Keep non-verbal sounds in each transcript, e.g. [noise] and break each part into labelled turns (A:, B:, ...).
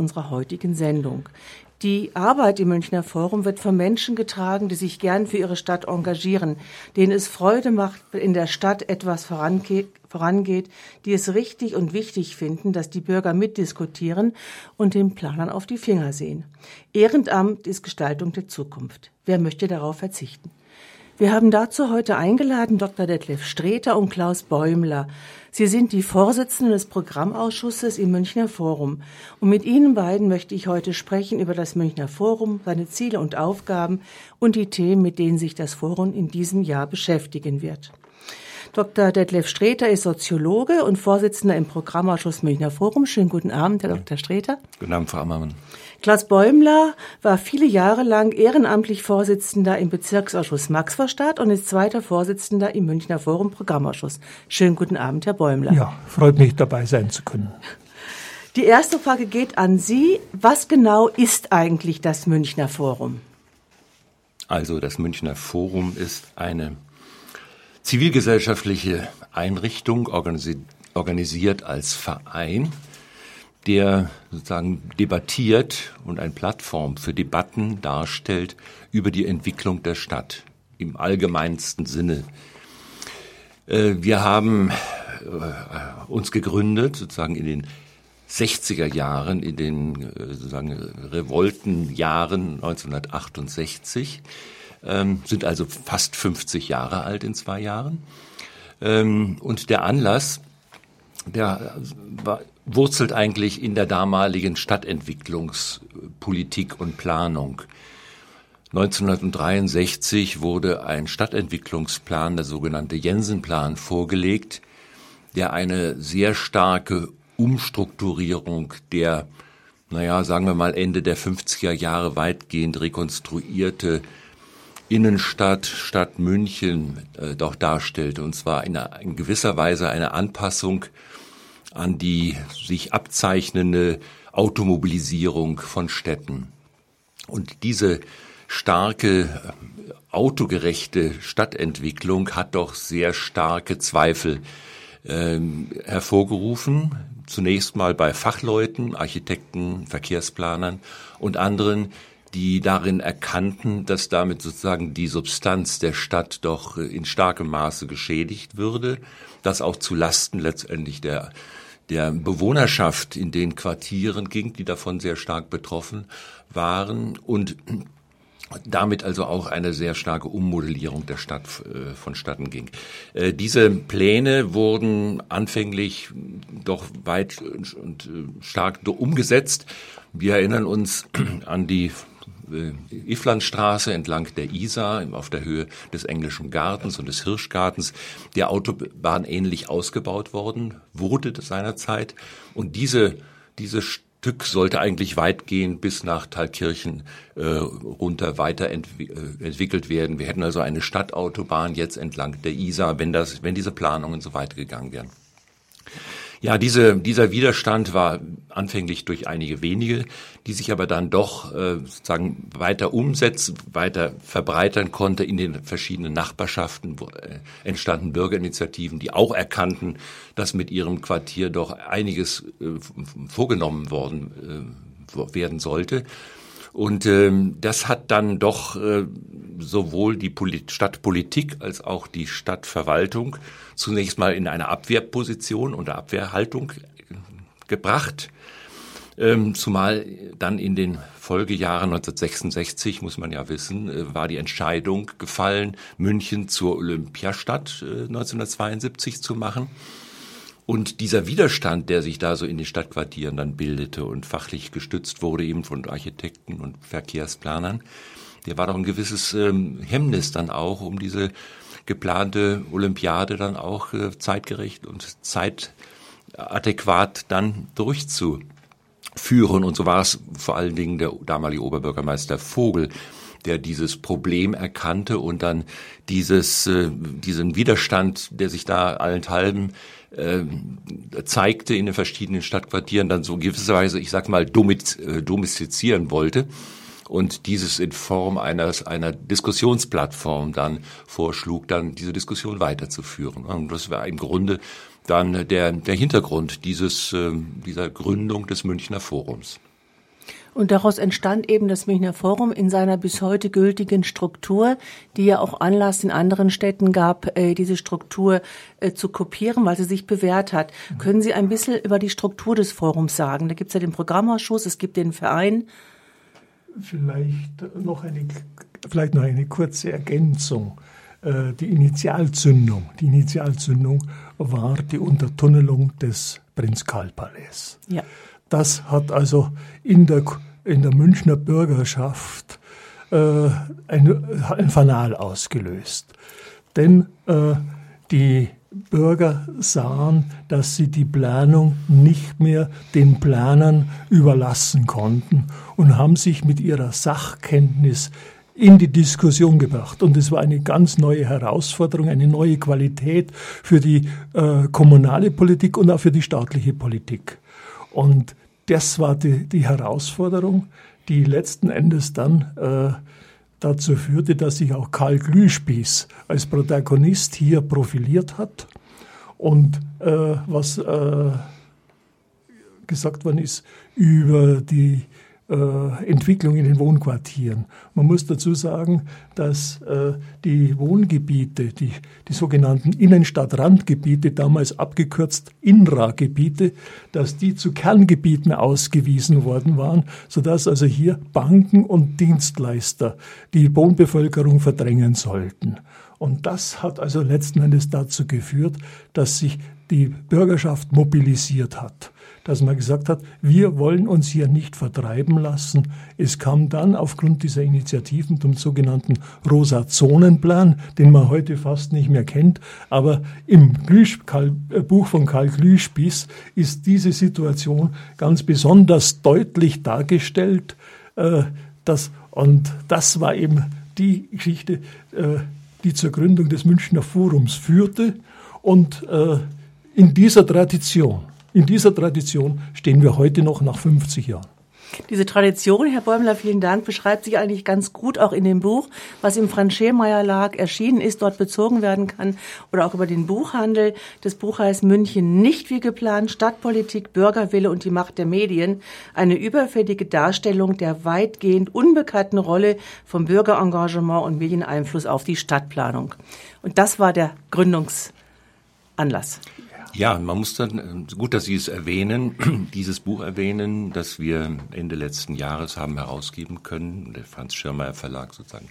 A: unserer heutigen Sendung. Die Arbeit im Münchner Forum wird von Menschen getragen, die sich gern für ihre Stadt engagieren, denen es Freude macht, wenn in der Stadt etwas vorangeht, die es richtig und wichtig finden, dass die Bürger mitdiskutieren und den Planern auf die Finger sehen. Ehrenamt ist Gestaltung der Zukunft. Wer möchte darauf verzichten? Wir haben dazu heute eingeladen Dr. Detlef Streter und Klaus Bäumler. Sie sind die Vorsitzenden des Programmausschusses im Münchner Forum. Und mit Ihnen beiden möchte ich heute sprechen über das Münchner Forum, seine Ziele und Aufgaben und die Themen, mit denen sich das Forum in diesem Jahr beschäftigen wird. Dr. Detlef Streter ist Soziologe und Vorsitzender im Programmausschuss Münchner Forum. Schönen guten Abend, Herr Dr. Streter.
B: Guten Abend, Frau Ammermann.
A: Klaus Bäumler war viele Jahre lang ehrenamtlich Vorsitzender im Bezirksausschuss Maxvorstadt und ist zweiter Vorsitzender im Münchner Forum Programmausschuss. Schönen guten Abend, Herr Bäumler.
C: Ja, freut mich dabei sein zu können.
A: Die erste Frage geht an Sie. Was genau ist eigentlich das Münchner Forum?
B: Also das Münchner Forum ist eine zivilgesellschaftliche Einrichtung, organisiert als Verein der sozusagen debattiert und eine Plattform für Debatten darstellt über die Entwicklung der Stadt im allgemeinsten Sinne. Äh, wir haben äh, uns gegründet sozusagen in den 60er Jahren, in den äh, sozusagen Revoltenjahren 1968, ähm, sind also fast 50 Jahre alt in zwei Jahren. Ähm, und der Anlass, der wurzelt eigentlich in der damaligen Stadtentwicklungspolitik und Planung. 1963 wurde ein Stadtentwicklungsplan, der sogenannte Jensenplan, vorgelegt, der eine sehr starke Umstrukturierung der, naja, sagen wir mal Ende der 50er Jahre weitgehend rekonstruierte Innenstadt, Stadt München äh, doch darstellte. Und zwar in, einer, in gewisser Weise eine Anpassung an die sich abzeichnende Automobilisierung von Städten. Und diese starke äh, autogerechte Stadtentwicklung hat doch sehr starke Zweifel ähm, hervorgerufen. Zunächst mal bei Fachleuten, Architekten, Verkehrsplanern und anderen, die darin erkannten, dass damit sozusagen die Substanz der Stadt doch äh, in starkem Maße geschädigt würde, das auch zu Lasten letztendlich der der Bewohnerschaft in den Quartieren ging, die davon sehr stark betroffen waren und damit also auch eine sehr starke Ummodellierung der Stadt äh, vonstatten ging. Äh, diese Pläne wurden anfänglich doch weit und äh, stark umgesetzt. Wir erinnern uns an die Iflandstraße entlang der Isar auf der Höhe des Englischen Gartens und des Hirschgartens der Autobahn ähnlich ausgebaut worden wurde seinerzeit. Und diese, diese Stück sollte eigentlich weitgehend bis nach Thalkirchen äh, runter weiterentwickelt äh, werden. Wir hätten also eine Stadtautobahn jetzt entlang der Isar, wenn das, wenn diese Planungen so weitergegangen wären. Ja, diese, dieser Widerstand war anfänglich durch einige wenige, die sich aber dann doch äh, sozusagen weiter umsetzen, weiter verbreitern konnte in den verschiedenen Nachbarschaften, wo, äh, entstanden Bürgerinitiativen, die auch erkannten, dass mit ihrem Quartier doch einiges äh, vorgenommen worden äh, werden sollte. Und ähm, das hat dann doch äh, sowohl die Polit Stadtpolitik als auch die Stadtverwaltung zunächst mal in eine Abwehrposition oder Abwehrhaltung äh, gebracht. Ähm, zumal dann in den Folgejahren 1966, muss man ja wissen, äh, war die Entscheidung gefallen, München zur Olympiastadt äh, 1972 zu machen. Und dieser Widerstand, der sich da so in den Stadtquartieren dann bildete und fachlich gestützt wurde eben von Architekten und Verkehrsplanern, der war doch ein gewisses ähm, Hemmnis dann auch, um diese geplante Olympiade dann auch äh, zeitgerecht und zeitadäquat dann durchzuführen. Und so war es vor allen Dingen der damalige Oberbürgermeister Vogel, der dieses Problem erkannte und dann dieses, äh, diesen Widerstand, der sich da allenthalben äh, zeigte in den verschiedenen Stadtquartieren, dann so gewisserweise, ich sag mal, äh, domestizieren wollte und dieses in Form eines, einer Diskussionsplattform dann vorschlug, dann diese Diskussion weiterzuführen. Und das war im Grunde dann der, der Hintergrund dieses, äh, dieser Gründung des Münchner Forums.
A: Und daraus entstand eben das Münchner Forum in seiner bis heute gültigen Struktur, die ja auch Anlass in anderen Städten gab, äh, diese Struktur äh, zu kopieren, weil sie sich bewährt hat. Mhm. Können Sie ein bisschen über die Struktur des Forums sagen? Da gibt es ja den Programmausschuss, es gibt den Verein.
C: Vielleicht noch eine, vielleicht noch eine kurze Ergänzung. Äh, die Initialzündung, die Initialzündung war die Untertunnelung des Prinz Karl Palais. Ja. Das hat also in der, in der Münchner Bürgerschaft äh, ein, ein Fanal ausgelöst. Denn äh, die Bürger sahen, dass sie die Planung nicht mehr den Planern überlassen konnten und haben sich mit ihrer Sachkenntnis in die Diskussion gebracht. Und es war eine ganz neue Herausforderung, eine neue Qualität für die äh, kommunale Politik und auch für die staatliche Politik. Und das war die, die Herausforderung, die letzten Endes dann äh, dazu führte, dass sich auch Karl Glühspieß als Protagonist hier profiliert hat. Und äh, was äh, gesagt worden ist über die Entwicklung in den Wohnquartieren. Man muss dazu sagen, dass äh, die Wohngebiete, die, die sogenannten Innenstadtrandgebiete, damals abgekürzt INRA-Gebiete, dass die zu Kerngebieten ausgewiesen worden waren, sodass also hier Banken und Dienstleister die Wohnbevölkerung verdrängen sollten. Und das hat also letzten Endes dazu geführt, dass sich die Bürgerschaft mobilisiert hat dass man gesagt hat, wir wollen uns hier nicht vertreiben lassen. Es kam dann aufgrund dieser Initiativen zum sogenannten Rosa-Zonen-Plan, den man heute fast nicht mehr kennt. Aber im Glüsch, Karl, äh, Buch von Karl Glühspieß ist diese Situation ganz besonders deutlich dargestellt. Äh, das, und das war eben die Geschichte, äh, die zur Gründung des Münchner Forums führte. Und äh, in dieser Tradition in dieser Tradition stehen wir heute noch nach 50 Jahren.
A: Diese Tradition, Herr Bäumler, vielen Dank, beschreibt sich eigentlich ganz gut auch in dem Buch, was im Franz-Schemeyer Lag erschienen ist, dort bezogen werden kann oder auch über den Buchhandel. Das Buch heißt München nicht wie geplant, Stadtpolitik, Bürgerwille und die Macht der Medien. Eine überfällige Darstellung der weitgehend unbekannten Rolle vom Bürgerengagement und Medieneinfluss auf die Stadtplanung. Und das war der Gründungsanlass.
B: Ja, man muss dann, gut, dass Sie es erwähnen, [clears throat] dieses Buch erwähnen, das wir Ende letzten Jahres haben herausgeben können, der Franz Schirmer Verlag sozusagen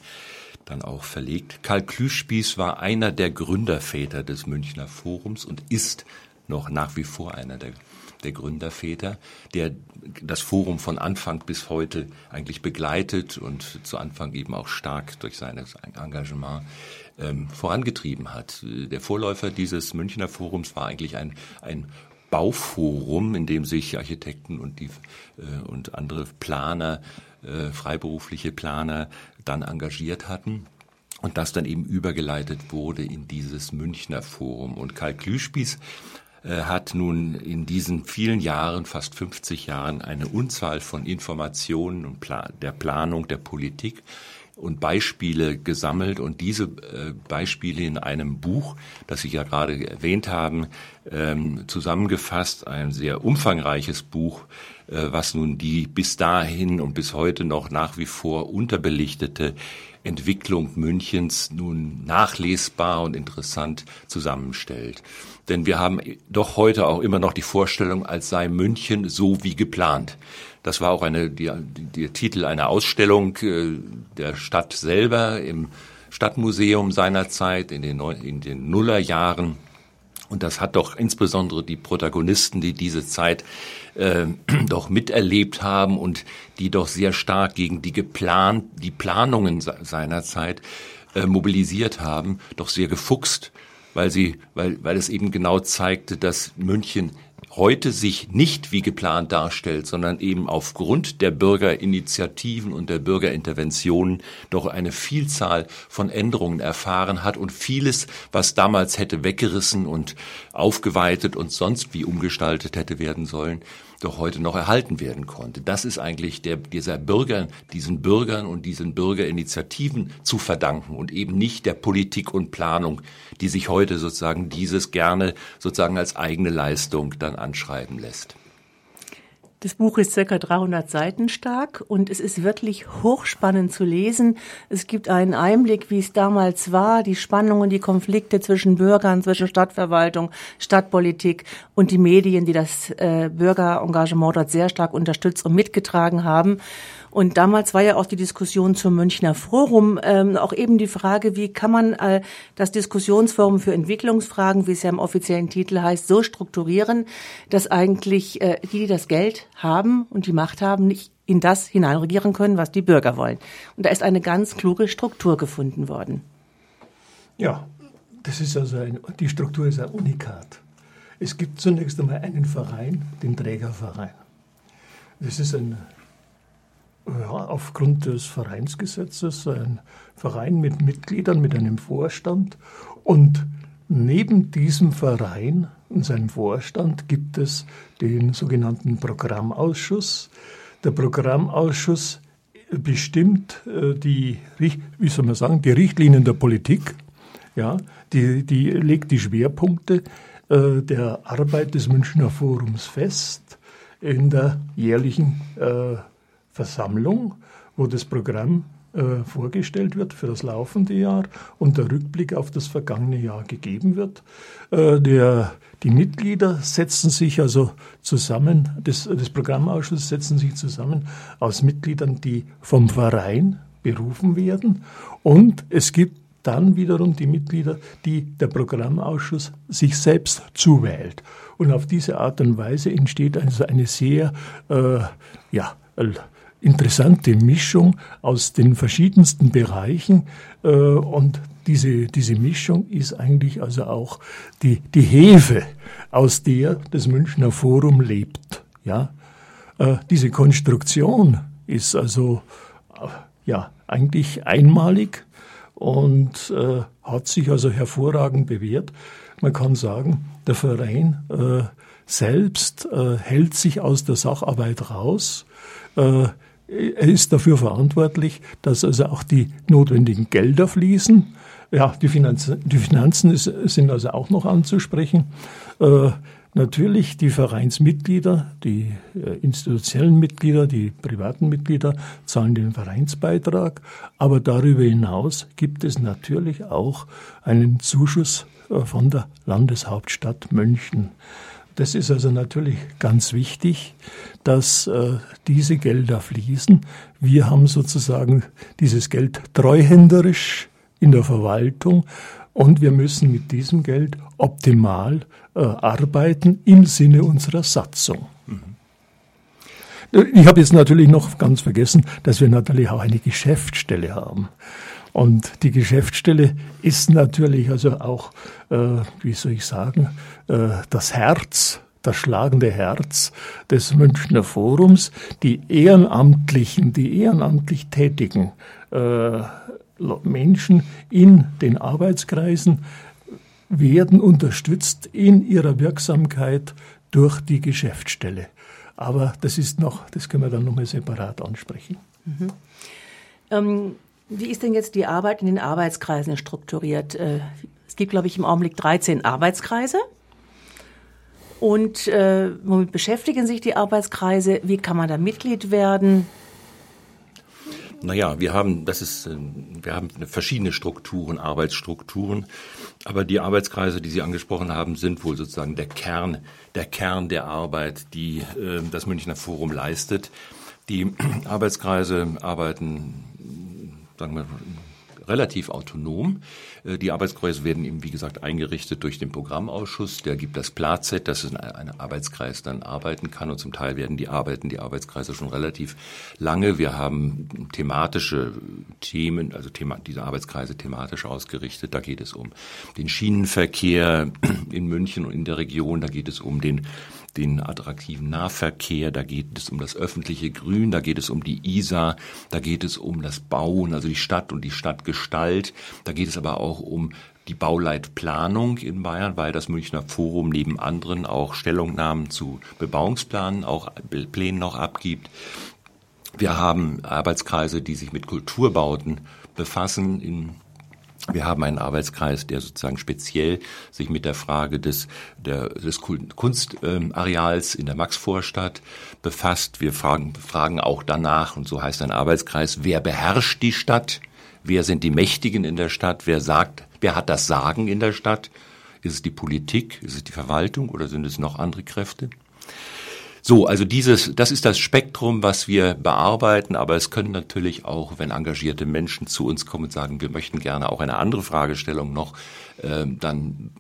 B: dann auch verlegt. Karl Klüspieß war einer der Gründerväter des Münchner Forums und ist noch nach wie vor einer der, der Gründerväter, der das Forum von Anfang bis heute eigentlich begleitet und zu Anfang eben auch stark durch sein Engagement ähm, vorangetrieben hat. Der Vorläufer dieses Münchner Forums war eigentlich ein, ein Bauforum, in dem sich Architekten und, die, äh, und andere Planer, äh, freiberufliche Planer dann engagiert hatten und das dann eben übergeleitet wurde in dieses Münchner Forum. Und Karl Klüspieß äh, hat nun in diesen vielen Jahren, fast 50 Jahren, eine Unzahl von Informationen und Plan der Planung der Politik und Beispiele gesammelt und diese äh, Beispiele in einem Buch, das Sie ja gerade erwähnt haben, ähm, zusammengefasst, ein sehr umfangreiches Buch, äh, was nun die bis dahin und bis heute noch nach wie vor unterbelichtete Entwicklung Münchens nun nachlesbar und interessant zusammenstellt. Denn wir haben doch heute auch immer noch die Vorstellung, als sei München so wie geplant. Das war auch eine, die, der Titel einer Ausstellung äh, der Stadt selber im Stadtmuseum seinerzeit in den, in den Nullerjahren. Und das hat doch insbesondere die Protagonisten, die diese Zeit äh, [clears throat] doch miterlebt haben und die doch sehr stark gegen die geplant, die Planungen seinerzeit äh, mobilisiert haben, doch sehr gefuchst, weil sie, weil, weil es eben genau zeigte, dass München heute sich nicht wie geplant darstellt, sondern eben aufgrund der Bürgerinitiativen und der Bürgerinterventionen doch eine Vielzahl von Änderungen erfahren hat und vieles, was damals hätte weggerissen und aufgeweitet und sonst wie umgestaltet hätte werden sollen, doch heute noch erhalten werden konnte. Das ist eigentlich der, dieser Bürger, diesen Bürgern und diesen Bürgerinitiativen zu verdanken und eben nicht der Politik und Planung, die sich heute sozusagen dieses gerne sozusagen als eigene Leistung dann anschreiben lässt.
A: Das Buch ist circa 300 Seiten stark und es ist wirklich hochspannend zu lesen. Es gibt einen Einblick, wie es damals war, die Spannungen, die Konflikte zwischen Bürgern, zwischen Stadtverwaltung, Stadtpolitik und die Medien, die das äh, Bürgerengagement dort sehr stark unterstützt und mitgetragen haben. Und damals war ja auch die Diskussion zum Münchner Forum ähm, auch eben die Frage, wie kann man äh, das Diskussionsforum für Entwicklungsfragen, wie es ja im offiziellen Titel heißt, so strukturieren, dass eigentlich äh, die, die das Geld haben und die Macht haben, nicht in das hineinregieren können, was die Bürger wollen. Und da ist eine ganz kluge Struktur gefunden worden.
C: Ja, das ist also ein, die Struktur ist ein Unikat. Es gibt zunächst einmal einen Verein, den Trägerverein. Das ist ein ja, aufgrund des Vereinsgesetzes ein Verein mit Mitgliedern, mit einem Vorstand. Und neben diesem Verein und seinem Vorstand gibt es den sogenannten Programmausschuss. Der Programmausschuss bestimmt äh, die, wie soll man sagen, die Richtlinien der Politik. Ja, die, die legt die Schwerpunkte äh, der Arbeit des Münchner Forums fest in der jährlichen äh, Versammlung, wo das Programm äh, vorgestellt wird für das laufende Jahr und der Rückblick auf das vergangene Jahr gegeben wird. Äh, der, die Mitglieder setzen sich also zusammen, des, des Programmausschusses setzen sich zusammen aus Mitgliedern, die vom Verein berufen werden und es gibt dann wiederum die Mitglieder, die der Programmausschuss sich selbst zuwählt. Und auf diese Art und Weise entsteht also eine sehr, äh, ja, interessante Mischung aus den verschiedensten Bereichen äh, und diese, diese Mischung ist eigentlich also auch die, die Hefe, aus der das Münchner Forum lebt. Ja? Äh, diese Konstruktion ist also äh, ja, eigentlich einmalig und äh, hat sich also hervorragend bewährt. Man kann sagen, der Verein äh, selbst äh, hält sich aus der Sacharbeit raus. Er ist dafür verantwortlich, dass also auch die notwendigen Gelder fließen. Ja, die Finanzen, die Finanzen ist, sind also auch noch anzusprechen. Äh, natürlich die Vereinsmitglieder, die äh, institutionellen Mitglieder, die privaten Mitglieder zahlen den Vereinsbeitrag. Aber darüber hinaus gibt es natürlich auch einen Zuschuss äh, von der Landeshauptstadt München. Das ist also natürlich ganz wichtig, dass äh, diese Gelder fließen. Wir haben sozusagen dieses Geld treuhänderisch in der Verwaltung und wir müssen mit diesem Geld optimal äh, arbeiten im Sinne unserer Satzung. Mhm. Ich habe jetzt natürlich noch ganz vergessen, dass wir natürlich auch eine Geschäftsstelle haben. Und die Geschäftsstelle ist natürlich also auch, äh, wie soll ich sagen, äh, das Herz, das schlagende Herz des Münchner Forums. Die Ehrenamtlichen, die ehrenamtlich tätigen äh, Menschen in den Arbeitskreisen werden unterstützt in ihrer Wirksamkeit durch die Geschäftsstelle. Aber das ist noch, das können wir dann nochmal separat ansprechen. Mhm.
A: Ähm, wie ist denn jetzt die Arbeit in den Arbeitskreisen strukturiert? Äh, es gibt, glaube ich, im Augenblick 13 Arbeitskreise. Und äh, womit beschäftigen sich die Arbeitskreise? Wie kann man da Mitglied werden?
B: Naja, wir haben, das ist, äh, wir haben verschiedene Strukturen, Arbeitsstrukturen, aber die Arbeitskreise, die Sie angesprochen haben, sind wohl sozusagen der Kern, der Kern der Arbeit, die äh, das Münchner Forum leistet. Die [clears throat] Arbeitskreise arbeiten sagen wir, relativ autonom. Äh, die Arbeitskreise werden eben, wie gesagt, eingerichtet durch den Programmausschuss. Der gibt das Platzett, dass ein Arbeitskreis dann arbeiten kann. Und zum Teil werden die Arbeiten, die Arbeitskreise schon relativ lange. Wir haben thematische Themen, also Thema, diese Arbeitskreise thematisch ausgerichtet. Da geht es um den Schienenverkehr in München und in der Region. Da geht es um den den attraktiven Nahverkehr, da geht es um das öffentliche Grün, da geht es um die Isar, da geht es um das Bauen, also die Stadt und die Stadtgestalt, da geht es aber auch um die Bauleitplanung in Bayern, weil das Münchner Forum neben anderen auch Stellungnahmen zu Bebauungsplanen, auch Plänen noch abgibt. Wir haben Arbeitskreise, die sich mit Kulturbauten befassen in Wir haben einen Arbeitskreis, der sozusagen speziell sich mit der Frage des, der, des Kunstareals in der Maxvorstadt befasst. Wir fragen, fragen auch danach, und so heißt ein Arbeitskreis, wer beherrscht die Stadt? Wer sind die Mächtigen in der Stadt? Wer sagt, wer hat das Sagen in der Stadt? Ist es die Politik? Ist es die Verwaltung oder sind es noch andere Kräfte? So, also dieses, das ist das Spektrum, was wir bearbeiten, aber es können natürlich auch, wenn engagierte Menschen zu uns kommen und sagen, wir möchten gerne auch eine andere Fragestellung noch dann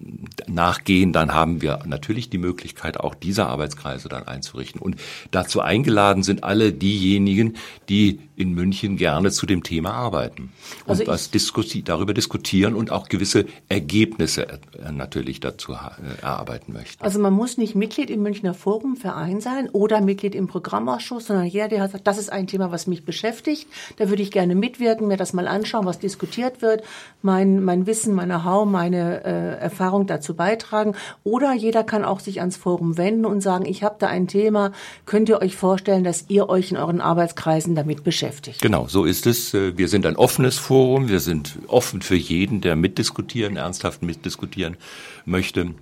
B: nachgehen, dann haben wir natürlich die Möglichkeit, auch diese Arbeitskreise dann einzurichten. Und dazu eingeladen sind alle diejenigen, die in München gerne zu dem Thema arbeiten und also was diskussi darüber diskutieren und auch gewisse Ergebnisse äh, natürlich dazu äh, erarbeiten möchten.
A: Also man muss nicht Mitglied im Münchner Forum Verein sein oder Mitglied im Programmausschuss, sondern jeder, der hat gesagt, das ist ein Thema, was mich beschäftigt, da würde ich gerne mitwirken, mir das mal anschauen, was diskutiert wird, mein, mein Wissen, meine Know-how, meine äh, Erfahrung dazu beitragen. Oder jeder kann auch sich ans Forum wenden und sagen, ich habe da ein Thema, könnt ihr euch vorstellen, dass ihr euch in euren Arbeitskreisen damit beschäftigt? beschäftigt.
B: Genau, so ist es. Äh, wir sind ein offenes Forum. Wir sind offen für jeden, der mitdiskutieren, ernsthaft mitdiskutieren möchte.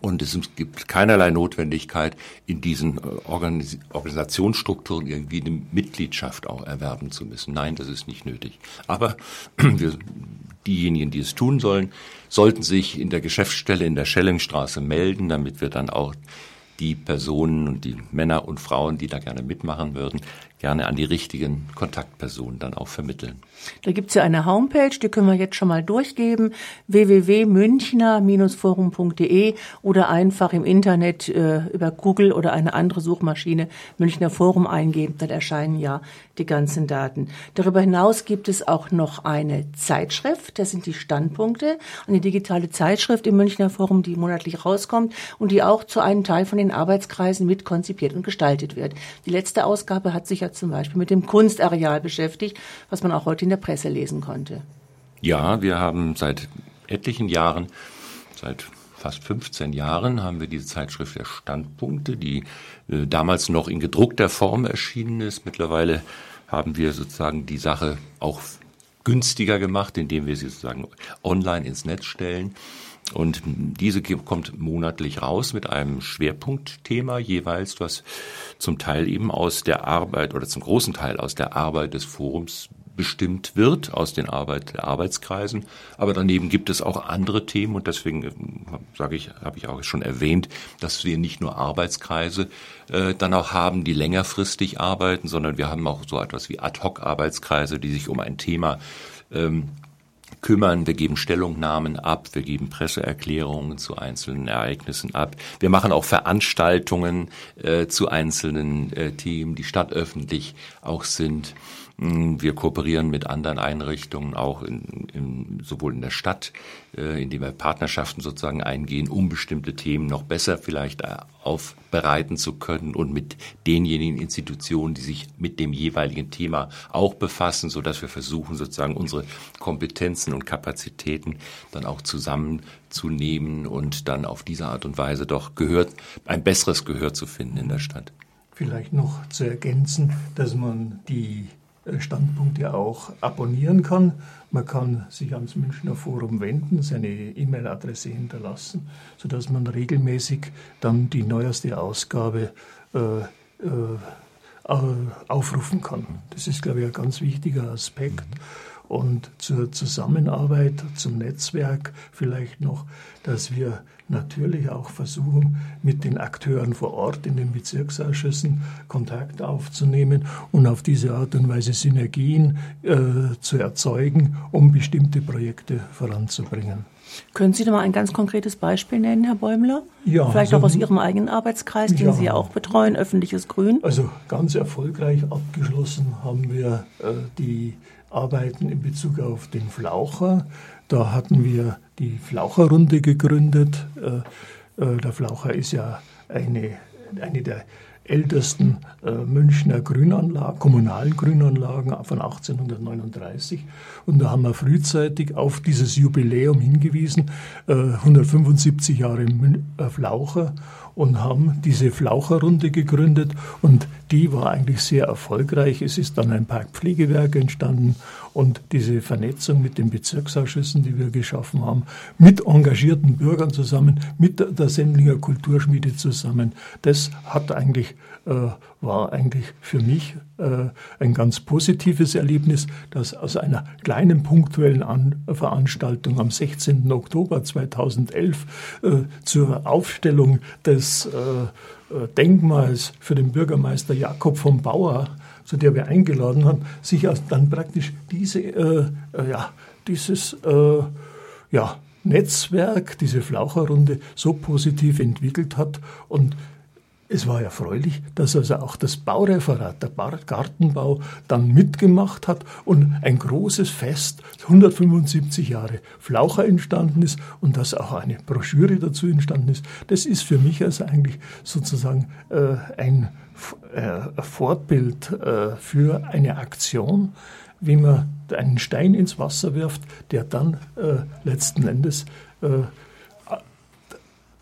B: Und es gibt keinerlei Notwendigkeit, in diesen äh, Organis Organisationsstrukturen irgendwie eine Mitgliedschaft auch erwerben zu müssen. Nein, das ist nicht nötig. Aber [clears throat] wir, diejenigen, die es tun sollen, sollten sich in der Geschäftsstelle in der Schellingstraße melden, damit wir dann auch die Personen und die Männer und Frauen, die da gerne mitmachen würden, gerne an die richtigen Kontaktpersonen dann auch vermitteln.
A: Da gibt's ja eine Homepage, die können wir jetzt schon mal durchgeben, www.münchner-forum.de oder einfach im Internet äh, über Google oder eine andere Suchmaschine Münchner Forum eingeben, dann erscheinen ja die ganzen Daten. Darüber hinaus gibt es auch noch eine Zeitschrift, das sind die Standpunkte, eine digitale Zeitschrift im Münchner Forum, die monatlich rauskommt und die auch zu einem Teil von den Arbeitskreisen mit konzipiert und gestaltet wird. Die letzte Ausgabe hat sich ja zum Beispiel mit dem Kunstareal beschäftigt, was man auch heute in der Presse lesen konnte.
B: Ja, wir haben seit etlichen Jahren, seit fast 15 Jahren haben wir diese Zeitschrift der Standpunkte, die äh, damals noch in gedruckter Form erschienen ist. Mittlerweile haben wir sozusagen die Sache auch günstiger gemacht, indem wir sie sozusagen online ins Netz stellen. Und diese kommt monatlich raus mit einem Schwerpunktthema jeweils, was zum Teil eben aus der Arbeit oder zum großen Teil aus der Arbeit des Forums bestimmt wird aus den Arbeit, der Arbeitskreisen. Aber daneben gibt es auch andere Themen und deswegen äh, sage ich, habe ich auch schon erwähnt, dass wir nicht nur Arbeitskreise äh, dann auch haben, die längerfristig arbeiten, sondern wir haben auch so etwas wie Ad-hoc-Arbeitskreise, die sich um ein Thema ähm, kümmern. Wir geben Stellungnahmen ab, wir geben Presseerklärungen zu einzelnen Ereignissen ab. Wir machen auch Veranstaltungen äh, zu einzelnen äh, Themen, die stadtöffentlich auch sind. Wir kooperieren mit anderen Einrichtungen auch in, in, sowohl in der Stadt, äh, indem wir Partnerschaften sozusagen eingehen, um bestimmte Themen noch besser vielleicht äh, aufbereiten zu können und mit denjenigen Institutionen, die sich mit dem jeweiligen Thema auch befassen, so dass wir versuchen sozusagen unsere Kompetenzen und Kapazitäten dann auch zusammenzunehmen und dann auf diese Art und Weise doch gehört, ein besseres Gehör zu finden in der Stadt.
C: Vielleicht noch zu ergänzen, dass man die Standpunkte auch abonnieren kann. Man kann sich ans Münchner Forum wenden, seine E-Mail-Adresse hinterlassen, sodass man regelmäßig dann die neueste Ausgabe äh, äh, aufrufen kann. Das ist, glaube ich, ein ganz wichtiger Aspekt. Und zur Zusammenarbeit, zum Netzwerk vielleicht noch, dass wir natürlich auch versuchen, mit den Akteuren vor Ort in den Bezirksausschüssen Kontakt aufzunehmen und auf diese Art und Weise Synergien äh, zu erzeugen, um bestimmte Projekte voranzubringen.
A: Können Sie da mal ein ganz konkretes Beispiel nennen, Herr Bäumler? Ja. Vielleicht also, auch aus Ihrem eigenen Arbeitskreis, den ja, Sie ja auch betreuen, öffentliches Grün?
C: Also ganz erfolgreich abgeschlossen haben wir äh, die Arbeiten in Bezug auf den Flaucher. Da hatten wir die Flaucherrunde gegründet. Äh, äh, der Flaucher ist ja eine, eine der ältesten äh, Münchner Grünanlagen, kommunalen Grünanlagen von 1839. Und da haben wir frühzeitig auf dieses Jubiläum hingewiesen, äh, 175 Jahre Flaucher und haben diese Flaucherrunde gegründet und die war eigentlich sehr erfolgreich. Es ist dann ein Parkpflegewerk entstanden und diese Vernetzung mit den Bezirksausschüssen, die wir geschaffen haben, mit engagierten Bürgern zusammen, mit der Sendlinger Kulturschmiede zusammen, das hat eigentlich äh, war eigentlich für mich ein ganz positives Erlebnis, dass aus einer kleinen punktuellen An Veranstaltung am 16. Oktober 2011 äh, zur Aufstellung des äh, äh, Denkmals für den Bürgermeister Jakob von Bauer, zu der wir eingeladen haben, sich dann praktisch diese, äh, ja, dieses ja, Netzwerk, diese Flaucherrunde so positiv entwickelt hat und es war erfreulich, dass also auch das Baureferat, der Gartenbau, dann mitgemacht hat und ein großes Fest, 175 Jahre Flaucher entstanden ist und dass auch eine Broschüre dazu entstanden ist. Das ist für mich also eigentlich sozusagen äh, ein äh, Vorbild äh, für eine Aktion, wie man einen Stein ins Wasser wirft, der dann äh, letzten Endes äh,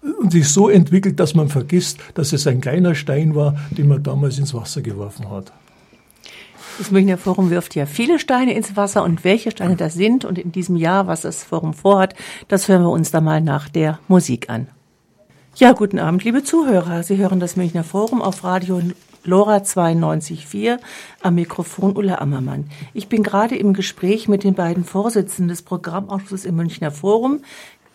C: und sich so entwickelt, dass man vergisst, dass es ein kleiner Stein war, den man damals ins Wasser geworfen hat.
A: Das Münchner Forum wirft ja viele Steine ins Wasser und welche Steine das sind und in diesem Jahr, was das Forum vorhat, das hören wir uns dann mal nach der Musik an. Ja, guten Abend, liebe Zuhörer. Sie hören das Münchner Forum auf Radio Lora 92.4 am Mikrofon Ulla Ammermann. Ich bin gerade im Gespräch mit den beiden Vorsitzenden des Programmausschusses im Münchner Forum,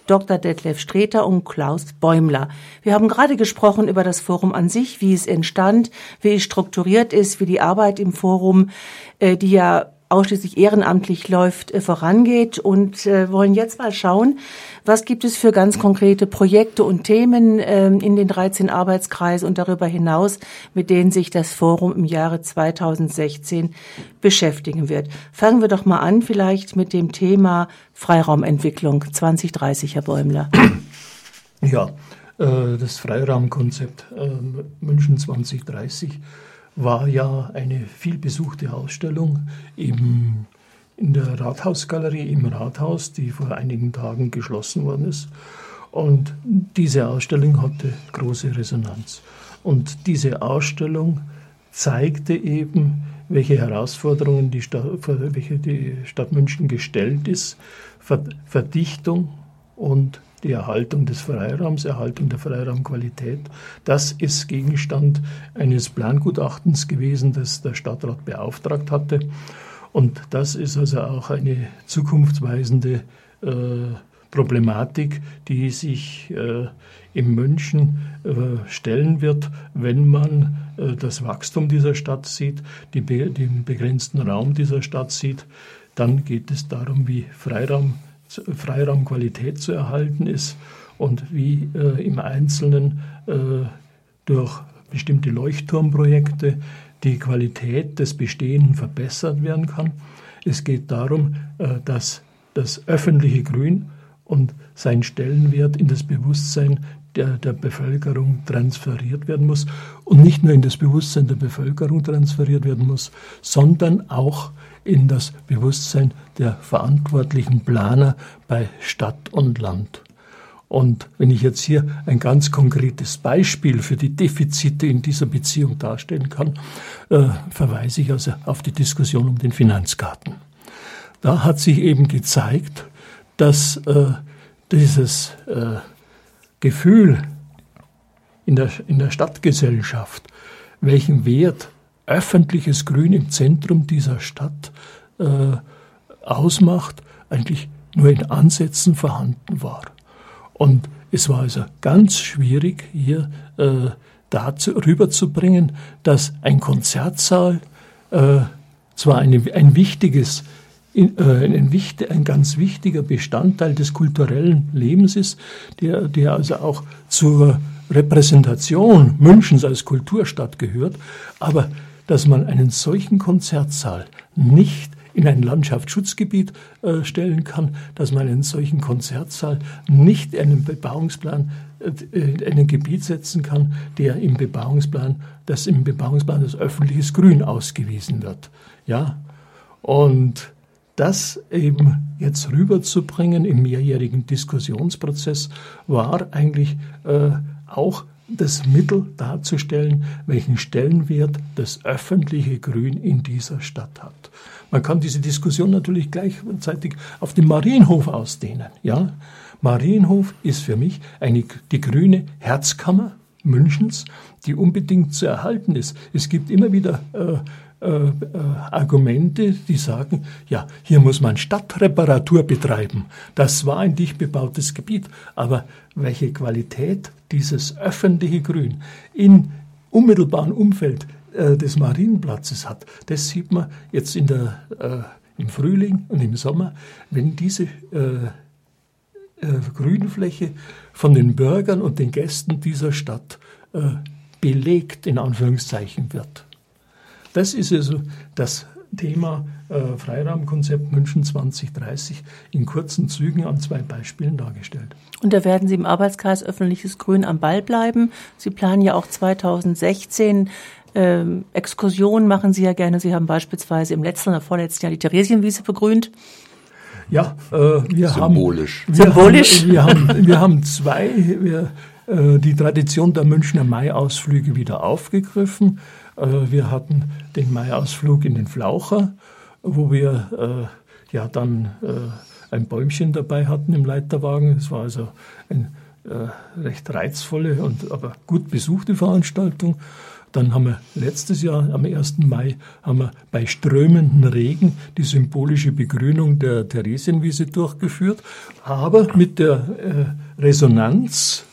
A: Dr. Detlef Streter und Klaus Bäumler. Wir haben gerade gesprochen über das Forum an sich, wie es entstand, wie es strukturiert ist, wie die Arbeit im Forum, äh, die ja ausschließlich ehrenamtlich läuft, äh, vorangeht und äh, wollen jetzt mal schauen, was gibt es für ganz konkrete Projekte und Themen äh, in den 13 Arbeitskreisen und darüber hinaus, mit denen sich das Forum im Jahre 2016 beschäftigen wird. Fangen wir doch mal an vielleicht mit dem Thema Freiraumentwicklung 2030, Herr Bäumler.
C: Ja, äh, das Freiraumkonzept äh, München 2030 war ja eine vielbesuchte Ausstellung im, in der Rathausgalerie im Rathaus, die vor einigen Tagen geschlossen worden ist. Und diese Ausstellung hatte große Resonanz. Und diese Ausstellung zeigte eben, welche Herausforderungen die Stadt, welche die Stadt München gestellt ist. Verdichtung und die Erhaltung des Freiraums, Erhaltung der Freiraumqualität. Das ist Gegenstand eines Plangutachtens gewesen, das der Stadtrat beauftragt hatte. Und das ist also auch eine zukunftsweisende äh, Problematik, die sich äh, in München äh, stellen wird, wenn man äh, das Wachstum dieser Stadt sieht, die be den begrenzten Raum dieser Stadt sieht. Dann geht es darum, wie Freiraum Freiraumqualität zu erhalten ist und wie äh, im Einzelnen äh, durch bestimmte Leuchtturmprojekte die Qualität des Bestehenden verbessert werden kann. Es geht darum, äh, dass das öffentliche Grün und sein Stellenwert in das Bewusstsein der, der Bevölkerung transferiert werden muss und nicht nur in das Bewusstsein der Bevölkerung transferiert werden muss, sondern auch in das Bewusstsein der verantwortlichen Planer bei Stadt und Land. Und wenn ich jetzt hier ein ganz konkretes Beispiel für die Defizite in dieser Beziehung darstellen kann, äh, verweise ich also auf die Diskussion um den Finanzgarten. Da hat sich eben gezeigt, dass äh, dieses äh, Gefühl in der, in der Stadtgesellschaft, welchen Wert öffentliches Grün im Zentrum dieser Stadt äh, ausmacht, eigentlich nur in Ansätzen vorhanden war. Und es war also ganz schwierig, hier äh, dazu rüberzubringen, dass ein Konzertsaal äh, zwar eine, ein wichtiges in, äh, ein, wichtig, ein ganz wichtiger Bestandteil des kulturellen Lebens ist, der, der also auch zur Repräsentation Münchens als Kulturstadt gehört, aber dass man einen solchen Konzertsaal nicht in ein Landschaftsschutzgebiet äh, stellen kann, dass man einen solchen Konzertsaal nicht einen Bebauungsplan äh, in ein Gebiet setzen kann, der im Bebauungsplan, das im Bebauungsplan als öffentliches Grün ausgewiesen wird. Ja, und das eben jetzt rüberzubringen im mehrjährigen Diskussionsprozess war eigentlich äh, auch das Mittel darzustellen, welchen Stellenwert das öffentliche Grün in dieser Stadt hat. Man kann diese Diskussion natürlich gleichzeitig auf den Marienhof ausdehnen. Ja? Marienhof ist für mich eine, die grüne Herzkammer Münchens, die unbedingt zu erhalten ist. Es gibt immer wieder äh, äh, äh, Argumente, die sagen, ja, hier muss man Stadtreparatur betreiben. Das war ein dicht bebautes Gebiet. Aber welche Qualität dieses öffentliche Grün in unmittelbaren Umfeld äh, des Marienplatzes hat, das sieht man jetzt in der, äh, im Frühling und im Sommer, wenn diese äh, äh Grünfläche von den Bürgern und den Gästen dieser Stadt belegt, in Anführungszeichen, wird. Das ist also das Thema äh, Freiraumkonzept München 2030 in kurzen Zügen an zwei Beispielen dargestellt.
A: Und da werden Sie im Arbeitskreis Öffentliches Grün am Ball bleiben. Sie planen ja auch 2016 ähm, Exkursionen machen Sie ja gerne. Sie haben beispielsweise im letzten oder vorletzten Jahr die Theresienwiese begrünt.
C: Ja, äh, wir
B: Symbolisch.
C: haben Symbolisch. Wir haben, wir haben, wir haben zwei, wir, äh, die Tradition der Münchner Maiausflüge wieder aufgegriffen. Äh, wir hatten den Maiausflug in den Flaucher, wo wir äh, ja dann äh, ein Bäumchen dabei hatten im Leiterwagen. Es war also eine recht reizvolle und aber gut besuchte Veranstaltung. Dann haben wir letztes Jahr am 1. Mai haben wir bei strömenden Regen die symbolische Begrünung der Theresienwiese durchgeführt, aber mit der äh, Resonanz,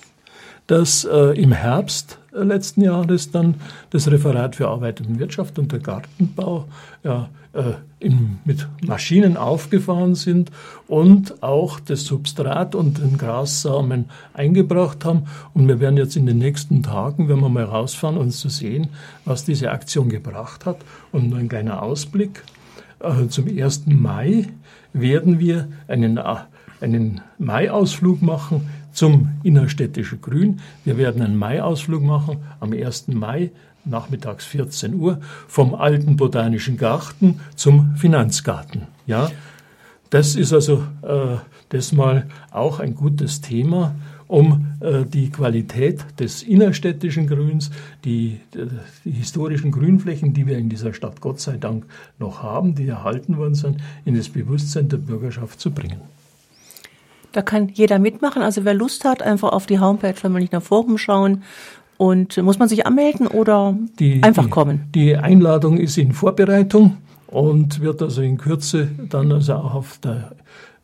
C: dass äh, im Herbst letzten Jahres dann das Referat für Arbeit und Wirtschaft und der Gartenbau ja, äh, in, mit Maschinen aufgefahren sind und auch das Substrat und den Grassamen eingebracht haben. Und wir werden jetzt in den nächsten Tagen, wenn wir mal rausfahren, uns zu sehen, was diese Aktion gebracht hat. Und ein kleiner Ausblick. Äh, zum 1. Mai werden wir einen, äh, einen Mai-Ausflug machen zum innerstädtischen Grün. Wir werden einen Mai-Ausflug machen am 1. Mai nachmittags 14 Uhr vom alten Botanischen Garten zum Finanzgarten. Ja, das ist also äh, das mal auch ein gutes Thema, um äh, die Qualität des innerstädtischen Grüns, die, äh, die historischen Grünflächen, die wir in dieser Stadt Gott sei Dank noch haben, die erhalten worden sind, in das Bewusstsein der Bürgerschaft zu bringen.
A: Da kann jeder mitmachen. Also wer Lust hat, einfach auf die Homepage vom Münchner Forum schauen. Und muss man sich anmelden oder die, einfach
C: die,
A: kommen?
C: Die Einladung ist in Vorbereitung und wird also in Kürze dann also auch auf der,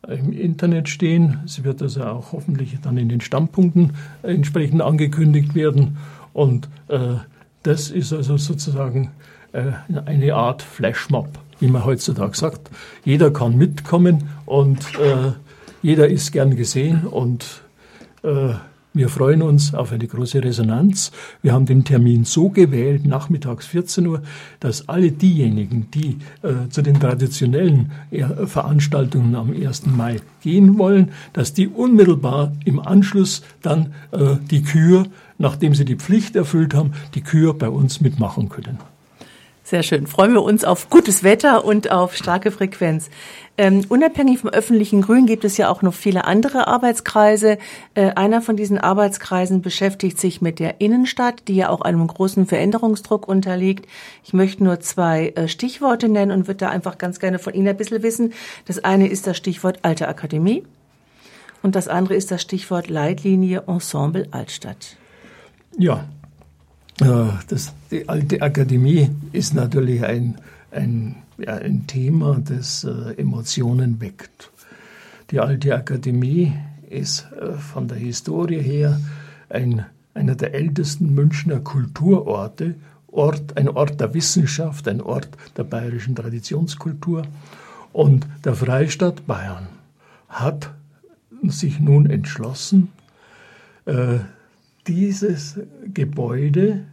C: im Internet stehen. Sie wird also auch hoffentlich dann in den Stammpunkten entsprechend angekündigt werden. Und äh, das ist also sozusagen äh, eine Art Flashmob, wie man heutzutage sagt. Jeder kann mitkommen und äh, jeder ist gern gesehen und äh, wir freuen uns auf eine große Resonanz. Wir haben den Termin so gewählt, nachmittags 14 Uhr, dass alle diejenigen, die äh, zu den traditionellen äh, Veranstaltungen am 1. Mai gehen wollen, dass die unmittelbar im Anschluss dann äh, die Kür, nachdem sie die Pflicht erfüllt haben, die Kür bei uns mitmachen können.
A: Sehr schön. Freuen wir uns auf gutes Wetter und auf starke Frequenz. Ähm, unabhängig vom öffentlichen Grün gibt es ja auch noch viele andere Arbeitskreise. Äh, einer von diesen Arbeitskreisen beschäftigt sich mit der Innenstadt, die ja auch einem großen Veränderungsdruck unterliegt. Ich möchte nur zwei äh, Stichworte nennen und würde da einfach ganz gerne von Ihnen ein bisschen wissen. Das eine ist das Stichwort Alte Akademie und das andere ist das Stichwort Leitlinie Ensemble Altstadt.
C: Ja, das, die alte Akademie ist natürlich ein, ein, ja, ein Thema, das äh, Emotionen weckt. Die alte Akademie ist äh, von der Historie her ein, einer der ältesten Münchner Kulturorte, Ort, ein Ort der Wissenschaft, ein Ort der bayerischen Traditionskultur. Und der Freistaat Bayern hat sich nun entschlossen, äh, dieses Gebäude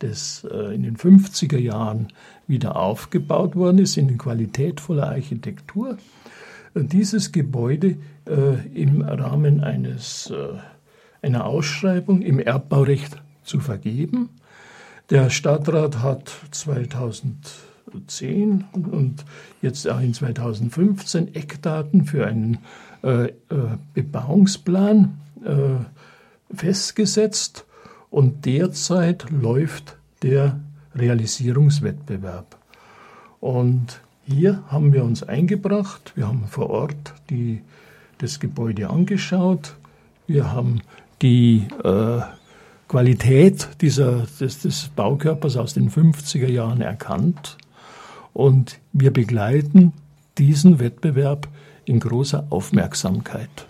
C: das äh, in den 50er Jahren wieder aufgebaut worden ist in qualitätvoller Architektur. Dieses Gebäude äh, im Rahmen eines, äh, einer Ausschreibung im Erbbaurecht zu vergeben. Der Stadtrat hat 2010 und jetzt auch in 2015 Eckdaten für einen äh, Bebauungsplan äh, festgesetzt und derzeit läuft der Realisierungswettbewerb. Und hier haben wir uns eingebracht, wir haben vor Ort die, das Gebäude angeschaut, wir haben die äh, Qualität dieser, des, des Baukörpers aus den 50er Jahren erkannt und wir begleiten diesen Wettbewerb in großer Aufmerksamkeit.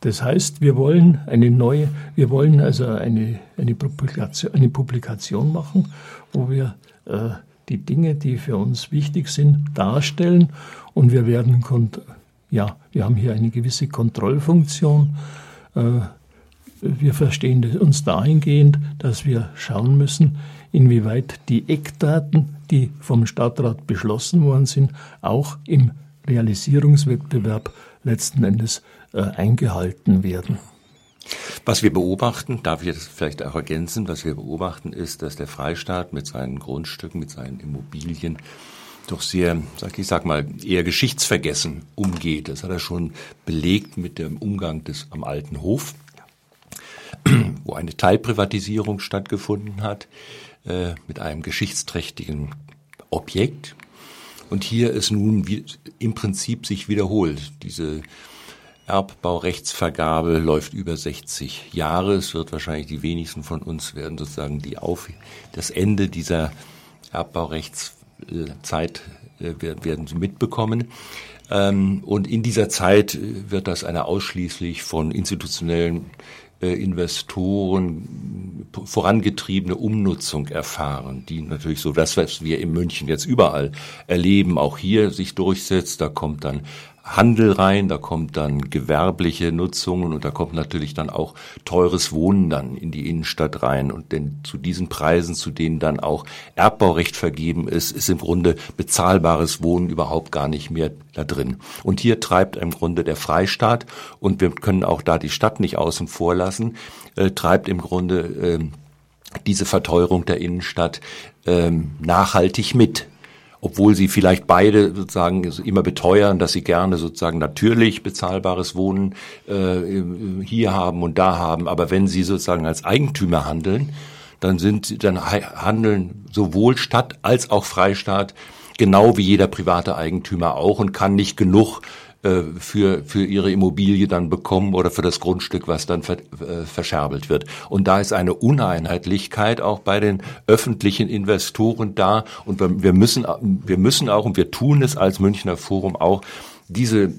C: Das heißt, wir wollen eine neue, wir wollen also eine, eine, Publikation, eine Publikation machen, wo wir äh, die Dinge, die für uns wichtig sind, darstellen und wir werden, ja, wir haben hier eine gewisse Kontrollfunktion. Äh, wir verstehen uns dahingehend, dass wir schauen müssen, inwieweit die Eckdaten, die vom Stadtrat beschlossen worden sind, auch im Realisierungswettbewerb letzten Endes äh, eingehalten werden.
B: Was wir beobachten, darf ich das vielleicht auch ergänzen, was wir beobachten ist, dass der Freistaat mit seinen Grundstücken, mit seinen Immobilien doch sehr, sag ich sag mal, eher geschichtsvergessen umgeht. Das hat er schon belegt mit dem Umgang des am alten Hof, [clears throat] wo eine Teilprivatisierung stattgefunden hat, äh, mit einem geschichtsträchtigen Objekt. Und hier ist nun wie, im Prinzip sich wiederholt. Diese Erbbaurechtsvergabe läuft über 60 Jahre. Es wird wahrscheinlich die wenigsten von uns werden sozusagen die Auf das Ende dieser Erbbaurechtszeit äh, werden sie mitbekommen. Ähm, und in dieser Zeit wird das eine ausschließlich von institutionellen äh, Investoren vorangetriebene Umnutzung erfahren, die natürlich so das, was wir in München jetzt überall erleben, auch hier sich durchsetzt. Da kommt dann Handel rein, da kommt dann gewerbliche Nutzungen und da kommt natürlich dann auch teures Wohnen dann in die Innenstadt rein. Und denn zu diesen Preisen, zu denen dann auch Erbbaurecht vergeben ist, ist im Grunde bezahlbares Wohnen überhaupt gar nicht mehr da drin. Und hier treibt im Grunde der Freistaat, und wir können auch da die Stadt nicht außen vor lassen, äh, treibt im Grunde äh, diese Verteuerung der Innenstadt äh, nachhaltig mit obwohl sie vielleicht beide sozusagen immer beteuern, dass sie gerne sozusagen natürlich bezahlbares Wohnen äh, hier haben und da haben. Aber wenn sie sozusagen als Eigentümer handeln, dann sind, dann handeln sowohl Stadt als auch Freistaat genau wie jeder private Eigentümer auch und kann nicht genug äh, für, für ihre Immobilie dann bekommen oder für das Grundstück, was dann ver, äh, verscherbelt wird. Und da ist eine Uneinheitlichkeit auch bei den öffentlichen Investoren da. Und wir, müssen, wir müssen auch, und wir tun es als Münchner Forum auch, diese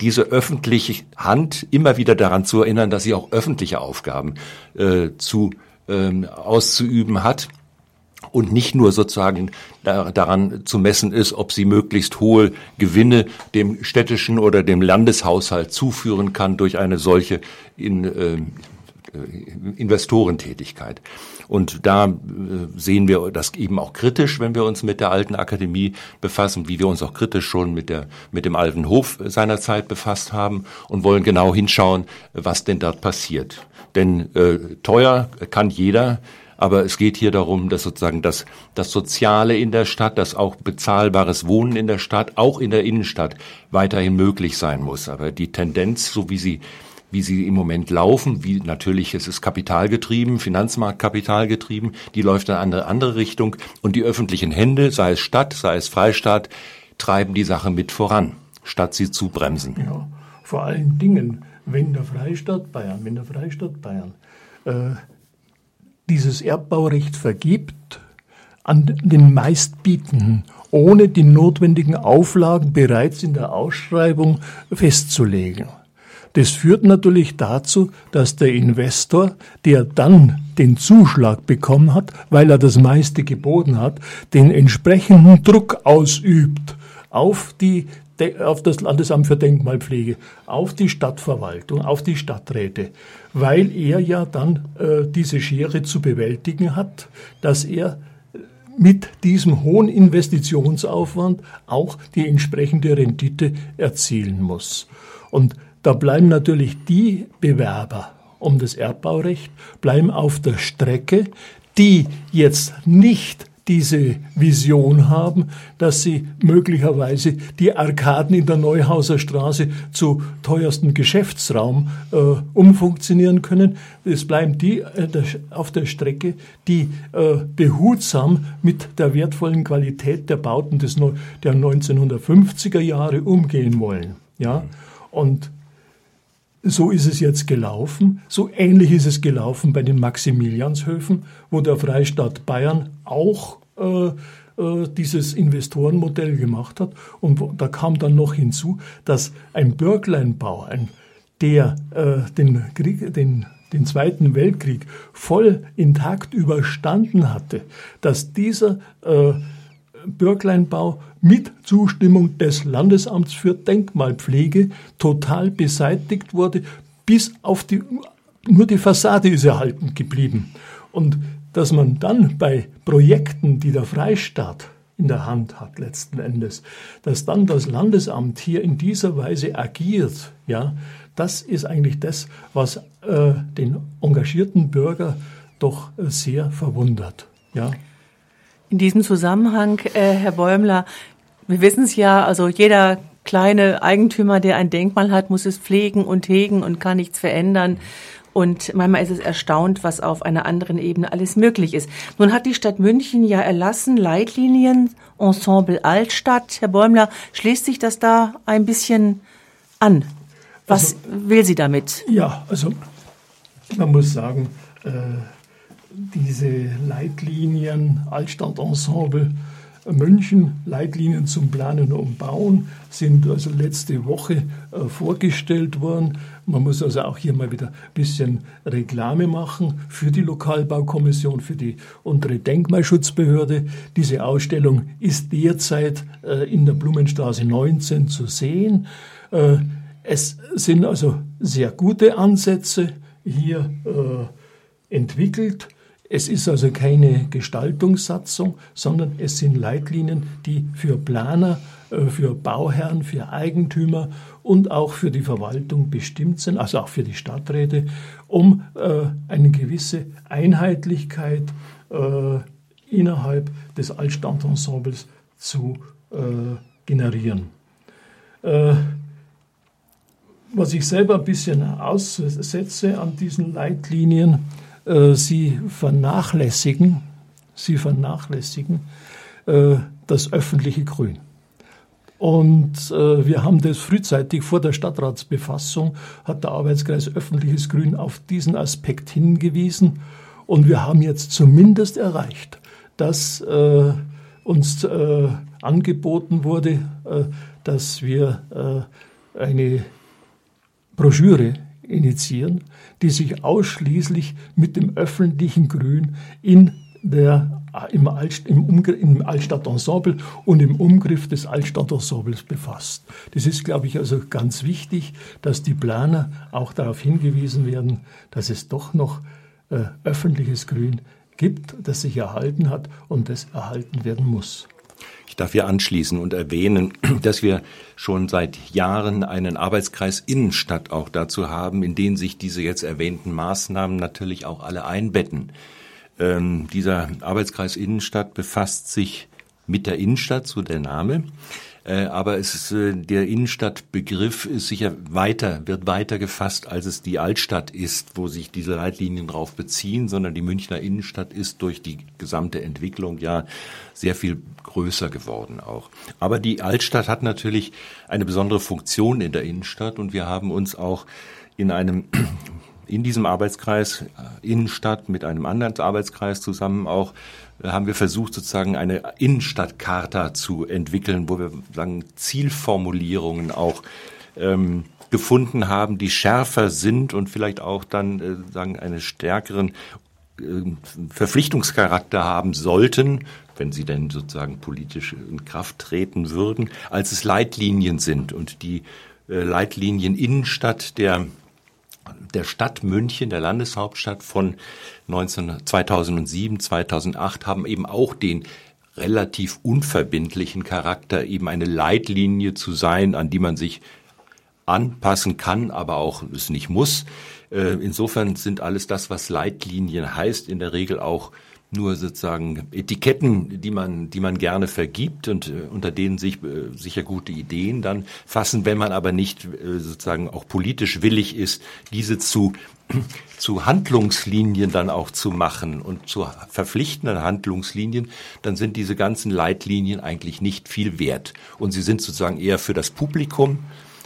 B: diese öffentliche Hand immer wieder daran zu erinnern, dass sie auch öffentliche Aufgaben äh, zu ähm, auszuüben hat und nicht nur sozusagen daran zu messen ist, ob sie möglichst hohe Gewinne dem städtischen oder dem Landeshaushalt zuführen kann durch eine solche in, äh, Investorentätigkeit. Und da äh, sehen wir das eben auch kritisch, wenn wir uns mit der alten Akademie befassen, wie wir uns auch kritisch schon mit der, mit dem alten Hof seinerzeit befasst haben und wollen genau hinschauen, was denn dort passiert. Denn äh, teuer kann jeder, aber es geht hier darum, dass sozusagen das, das Soziale in der Stadt, dass auch bezahlbares Wohnen in der Stadt, auch in der Innenstadt weiterhin möglich sein muss. Aber die Tendenz, so wie sie wie sie im Moment laufen, wie natürlich es ist kapitalgetrieben, Finanzmarktkapitalgetrieben, die läuft in eine andere Richtung und die öffentlichen Hände, sei es Stadt, sei es Freistaat, treiben die Sache mit voran, statt sie zu bremsen.
C: Ja, vor allen Dingen, wenn der Freistaat Bayern, wenn der Freistaat Bayern äh, dieses Erbbaurecht vergibt an den Meistbietenden, ohne die notwendigen Auflagen bereits in der Ausschreibung festzulegen. Das führt natürlich dazu, dass der Investor, der dann den Zuschlag bekommen hat, weil er das meiste geboten hat, den entsprechenden Druck ausübt auf die auf das Landesamt für Denkmalpflege, auf die Stadtverwaltung, auf die Stadträte, weil er ja dann äh, diese Schere zu bewältigen hat, dass er mit diesem hohen Investitionsaufwand auch die entsprechende Rendite erzielen muss. Und da bleiben natürlich die Bewerber um das Erbbaurecht, bleiben auf der Strecke, die jetzt nicht diese Vision haben, dass sie möglicherweise die Arkaden in der Neuhauser Straße zu teuersten Geschäftsraum äh, umfunktionieren können. Es bleiben die äh, auf der Strecke, die äh, behutsam mit der wertvollen Qualität der Bauten des, der 1950er Jahre umgehen wollen. Ja, und so ist es jetzt gelaufen. So ähnlich ist es gelaufen bei den Maximilianshöfen, wo der Freistaat Bayern auch äh, äh, dieses Investorenmodell gemacht hat. Und da kam dann noch hinzu, dass ein Bürgleinbau, ein, der äh, den, Krieg, den, den Zweiten Weltkrieg voll intakt überstanden hatte, dass dieser äh, Bürgleinbau mit Zustimmung des Landesamts für Denkmalpflege total beseitigt wurde, bis auf die, nur die Fassade ist erhalten geblieben. Und dass man dann bei Projekten, die der Freistaat in der Hand hat letzten Endes, dass dann das Landesamt hier in dieser Weise agiert, ja, das ist eigentlich das, was äh, den engagierten Bürger doch äh, sehr verwundert, ja.
A: In diesem Zusammenhang, äh, Herr Bäumler, wir wissen es ja, also jeder kleine Eigentümer, der ein Denkmal hat, muss es pflegen und hegen und kann nichts verändern. Und manchmal ist es erstaunt, was auf einer anderen Ebene alles möglich ist. Nun hat die Stadt München ja erlassen, Leitlinien, Ensemble Altstadt. Herr Bäumler, schließt sich das da ein bisschen an? Was also, will sie damit?
C: Ja, also man muss sagen, äh, diese Leitlinien, Altstadtensemble München, Leitlinien zum Planen und Bauen, sind also letzte Woche äh, vorgestellt worden. Man muss also auch hier mal wieder ein bisschen Reklame machen für die Lokalbaukommission, für die untere Denkmalschutzbehörde. Diese Ausstellung ist derzeit äh, in der Blumenstraße 19 zu sehen. Äh, es sind also sehr gute Ansätze hier äh, entwickelt. Es ist also keine Gestaltungssatzung, sondern es sind Leitlinien, die für Planer, äh, für Bauherren, für Eigentümer und auch für die Verwaltung bestimmt sind, also auch für die Stadträte, um äh, eine gewisse Einheitlichkeit äh, innerhalb des Altstadtensembles zu generieren. Was ich selber ein bisschen aussetze an diesen Leitlinien, sie vernachlässigen, sie vernachlässigen äh, das öffentliche Grün. Und äh, wir haben das frühzeitig vor der Stadtratsbefassung, hat der Arbeitskreis öffentliches Grün auf diesen Aspekt hingewiesen. Und wir haben jetzt zumindest erreicht, dass äh, uns äh, angeboten wurde, äh, dass wir äh, eine Broschüre initiieren, die sich ausschließlich mit dem öffentlichen Grün in der, im, Alt, im, im Altstadtensemble und im Umgriff des Altstadtensembles befasst. Das ist, glaube ich, also ganz wichtig, dass die Planer auch darauf hingewiesen werden, dass es doch noch äh, öffentliches Grün gibt, das sich erhalten hat und das erhalten werden muss.
B: Ich darf hier anschließen und erwähnen, [clears throat] dass wir schon seit Jahren einen Arbeitskreis Innenstadt auch dazu haben, in den sich diese jetzt erwähnten Maßnahmen natürlich auch alle einbetten. Ähm, dieser Arbeitskreis Innenstadt befasst sich mit der Innenstadt, so der Name. Äh, aber es ist, äh, der Innenstadtbegriff ist sicher weiter, wird weiter gefasst, als es die Altstadt ist, wo sich diese Leitlinien drauf beziehen, sondern die Münchner Innenstadt ist durch die gesamte Entwicklung ja sehr viel größer geworden auch. Aber die Altstadt hat natürlich eine besondere Funktion in der Innenstadt und wir haben uns auch in einem in diesem Arbeitskreis äh, Innenstadt mit einem anderen Arbeitskreis zusammen auch haben wir versucht, sozusagen eine Innenstadtcharta zu entwickeln, wo wir sagen, Zielformulierungen auch ähm, gefunden haben, die schärfer sind und vielleicht auch dann äh, sagen einen stärkeren äh, Verpflichtungscharakter haben sollten, wenn sie denn sozusagen politisch in Kraft treten würden, als es Leitlinien sind. Und die äh, Leitlinien Innenstadt der der Stadt München, der Landeshauptstadt von 19, 2007, 2008 haben eben auch den relativ unverbindlichen Charakter, eben eine Leitlinie zu sein, an die man sich anpassen kann, aber auch es nicht muss. Äh, insofern sind alles das, was Leitlinien heißt, in der Regel auch nur sozusagen Etiketten, die man, die man gerne vergibt und äh, unter denen sich äh, sicher gute Ideen dann fassen, wenn man aber nicht äh, sozusagen auch politisch willig ist, diese zu [clears throat] zu Handlungslinien dann auch zu machen und zu verpflichtenden Handlungslinien, dann sind diese ganzen Leitlinien eigentlich nicht viel wert. Und sie sind sozusagen eher für das Publikum,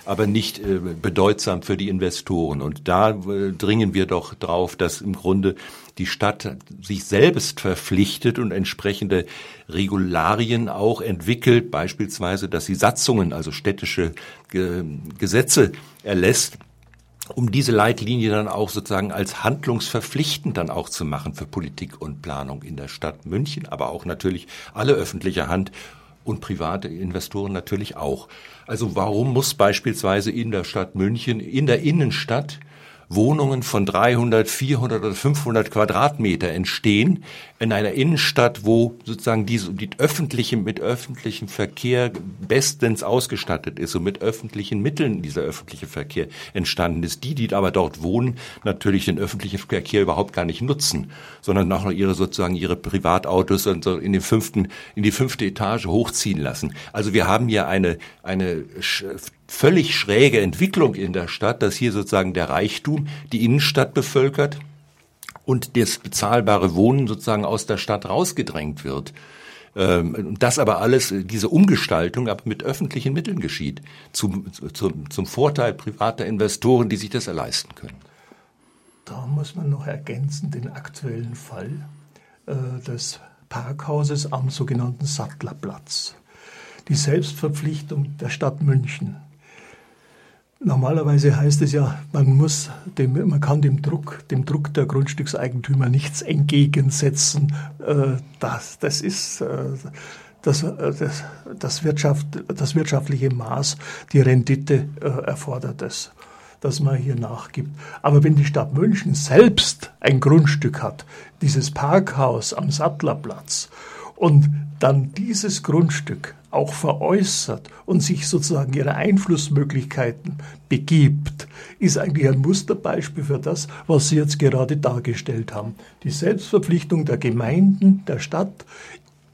B: aber nicht äh, bedeutsam für die Investoren. Und da äh, dringen wir doch drauf, dass im Grunde die Stadt sich selbst verpflichtet und entsprechende Regularien auch entwickelt, beispielsweise, dass sie Satzungen, also städtische Gesetze erlässt, um diese Leitlinie dann auch sozusagen als handlungsverpflichtend dann auch zu machen für Politik und Planung in der Stadt München, aber auch natürlich alle öffentliche Hand und private Investoren natürlich auch. Also warum muss beispielsweise in der Stadt München, in der Innenstadt, Wohnungen von 300, 400 oder 500 Quadratmeter entstehen in einer Innenstadt, wo sozusagen diese, die öffentliche, mit öffentlichem Verkehr bestens ausgestattet ist und mit öffentlichen Mitteln dieser öffentliche Verkehr entstanden ist. Die, die aber dort wohnen, natürlich den öffentlichen Verkehr überhaupt gar nicht nutzen, sondern auch noch ihre sozusagen ihre Privatautos in den fünften, in die fünfte Etage hochziehen lassen. Also wir haben hier eine, eine völlig schräge Entwicklung in der Stadt, dass hier sozusagen der Reichtum die Innenstadt bevölkert und das bezahlbare Wohnen sozusagen aus der Stadt rausgedrängt wird. Ähm, das aber alles, diese Umgestaltung aber mit öffentlichen Mitteln geschieht, zum, zum, zum Vorteil privater Investoren, die sich das erleisten können.
C: Da muss man noch ergänzen den aktuellen Fall äh, des Parkhauses am sogenannten Sattlerplatz. Die Selbstverpflichtung der Stadt München Normalerweise heißt es ja, man muss dem, man kann dem Druck, dem Druck der Grundstückseigentümer nichts entgegensetzen. Äh, das, das ist äh, das, äh, das, das, Wirtschaft, das wirtschaftliche Maß, die Rendite erfordert es, dass man hier nachgibt. Aber wenn die Stadt München selbst ein Grundstück hat, dieses Parkhaus am Sattlerplatz, und dann dieses Grundstück auch veräußert und sich sozusagen ihre Einflussmöglichkeiten begibt, ist eigentlich ein Musterbeispiel für das, was Sie jetzt gerade dargestellt haben. Die Selbstverpflichtung der Gemeinden, der Stadt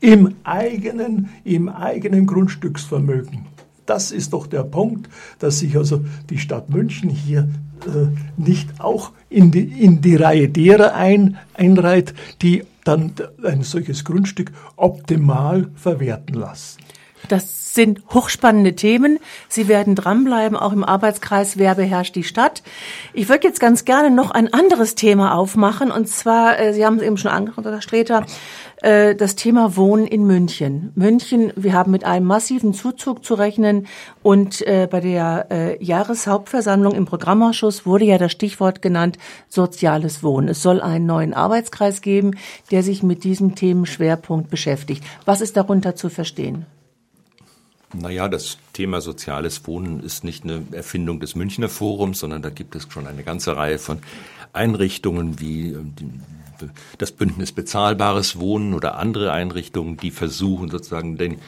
C: im eigenen, im eigenen Grundstücksvermögen. Das ist doch der Punkt, dass sich also die Stadt München hier äh, nicht auch in die, in die Reihe derer ein, einreiht, die dann ein solches Grundstück optimal verwerten lassen.
A: Das sind hochspannende Themen. Sie werden dranbleiben, auch im Arbeitskreis Wer beherrscht die Stadt. Ich würde jetzt ganz gerne noch ein anderes Thema aufmachen, und zwar, äh, Sie haben es eben schon angesprochen, Herr Streter, äh, das Thema Wohnen in München. München, wir haben mit einem massiven Zuzug zu rechnen und äh, bei der Jahreshauptversammlung im Programmausschuss wurde ja das Stichwort genannt soziales Wohnen. Es soll einen neuen Arbeitskreis geben, der sich mit diesem Themenschwerpunkt beschäftigt. Was ist darunter zu verstehen?
B: Naja, das Thema soziales Wohnen ist nicht eine Erfindung des Münchner Forums, sondern da gibt es schon eine ganze Reihe von Einrichtungen wie das Bündnis Bezahlbares Wohnen oder andere Einrichtungen, die versuchen sozusagen den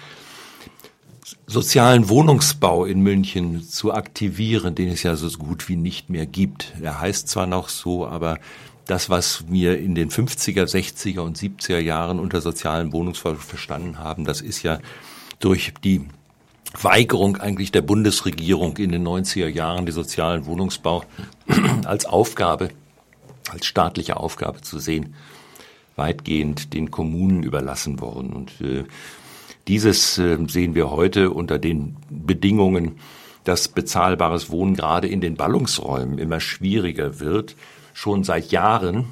B: sozialen Wohnungsbau in München zu aktivieren, den es ja so gut wie nicht mehr gibt. Er heißt zwar noch so, aber das, was wir in den 50er, 60er und 70er Jahren unter sozialen Wohnungsbau verstanden haben, das ist ja durch die Weigerung eigentlich der Bundesregierung in den 90er Jahren, die sozialen Wohnungsbau [clears throat] als Aufgabe als staatliche Aufgabe zu sehen, weitgehend den Kommunen überlassen worden. Und äh, dieses äh, sehen wir heute unter den Bedingungen, dass bezahlbares Wohnen gerade in den Ballungsräumen immer schwieriger wird, schon seit Jahren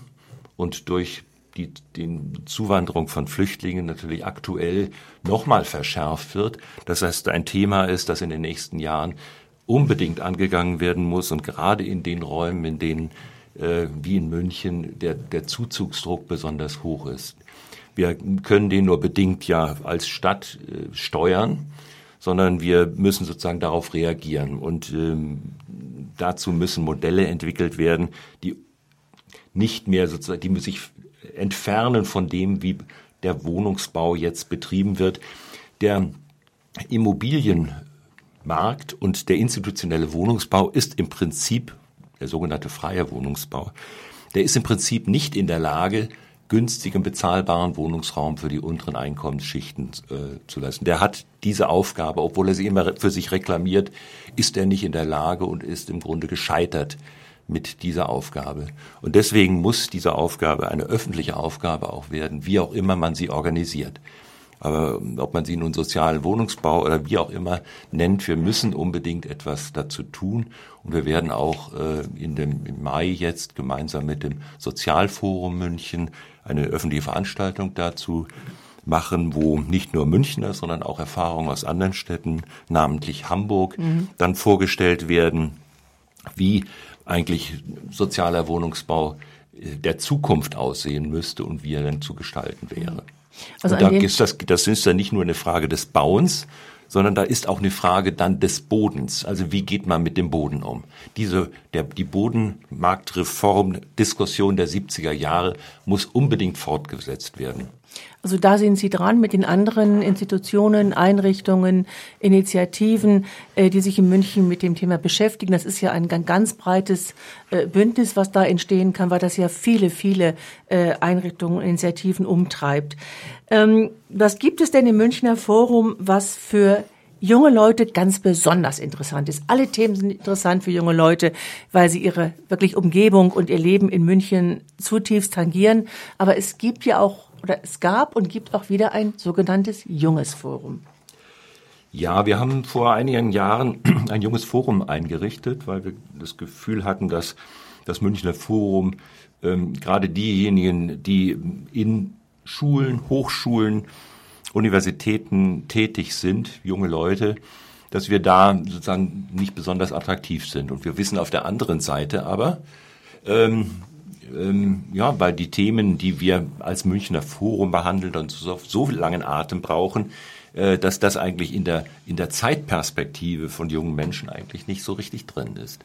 B: und durch die, die Zuwanderung von Flüchtlingen natürlich aktuell nochmal verschärft wird. Das heißt, ein Thema ist, das in den nächsten Jahren unbedingt angegangen werden muss und gerade in den Räumen, in denen äh, wie in München der, der Zuzugsdruck besonders hoch ist. Wir können den nur bedingt ja als Stadt äh, steuern, sondern wir müssen sozusagen darauf reagieren. Und ähm, dazu müssen Modelle entwickelt werden, die nicht mehr sozusagen, die sich entfernen von dem, wie der Wohnungsbau jetzt betrieben wird. Der Immobilienmarkt und der institutionelle Wohnungsbau ist im Prinzip, der sogenannte freie Wohnungsbau, der ist im Prinzip nicht in der Lage, günstigen, bezahlbaren Wohnungsraum für die unteren Einkommensschichten äh, zu leisten. Der hat diese Aufgabe, obwohl er sie immer für sich reklamiert, ist er nicht in der Lage und ist im Grunde gescheitert mit dieser Aufgabe. Und deswegen muss diese Aufgabe eine öffentliche Aufgabe auch werden, wie auch immer man sie organisiert. Aber ob man sie nun sozialen Wohnungsbau oder wie auch immer nennt, wir müssen unbedingt etwas dazu tun. Und wir werden auch äh, in dem, im Mai jetzt gemeinsam mit dem Sozialforum München eine öffentliche Veranstaltung dazu machen, wo nicht nur Münchner, sondern auch Erfahrungen aus anderen Städten, namentlich Hamburg, mhm. dann vorgestellt werden, wie eigentlich sozialer Wohnungsbau äh, der Zukunft aussehen müsste und wie er dann zu gestalten wäre. Also und da ist das, das ist ja nicht nur eine Frage des Bauens, sondern da ist auch eine Frage dann des Bodens. Also wie geht man mit dem Boden um? Diese, der, die Bodenmarktreform, Diskussion der 70er Jahre muss unbedingt fortgesetzt werden.
A: Also da sind Sie dran mit den anderen Institutionen, Einrichtungen, Initiativen, äh, die sich in München mit dem Thema beschäftigen. Das ist ja ein ganz breites äh, Bündnis, was da entstehen kann, weil das ja viele, viele äh, Einrichtungen, Initiativen umtreibt. Ähm, was gibt es denn im Münchner Forum, was für junge Leute ganz besonders interessant ist. Alle Themen sind interessant für junge Leute, weil sie ihre wirklich Umgebung und ihr Leben in München zutiefst tangieren. Aber es gibt ja auch oder es gab und gibt auch wieder ein sogenanntes junges Forum.
B: Ja, wir haben vor einigen Jahren [clears throat] ein junges Forum eingerichtet, weil wir das Gefühl hatten, dass das Münchner Forum ähm, gerade diejenigen, die in Schulen, Hochschulen, Universitäten tätig sind, junge Leute, dass wir da sozusagen nicht besonders attraktiv sind. Und wir wissen auf der anderen Seite aber, ähm, ähm, ja, weil die Themen, die wir als Münchner Forum behandeln und so, so langen Atem brauchen, äh, dass das eigentlich in der, in der Zeitperspektive von jungen Menschen eigentlich nicht so richtig drin ist.